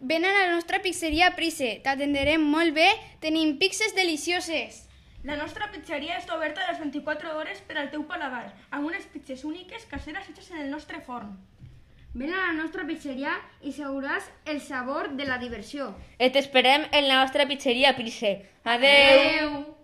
Ven a la nostra pizzeria Prise, t'atendrem molt bé, tenim pizzas delicioses. La nostra pizzeria està oberta a les 24 hores per al teu paladar, amb unes pizzas úniques caseres fetes en el nostre forn. Ven a la nostra pizzeria i seguràs el sabor de la diversió. Et esperem en la nostra pizzeria Prise. Adeu! Adeu.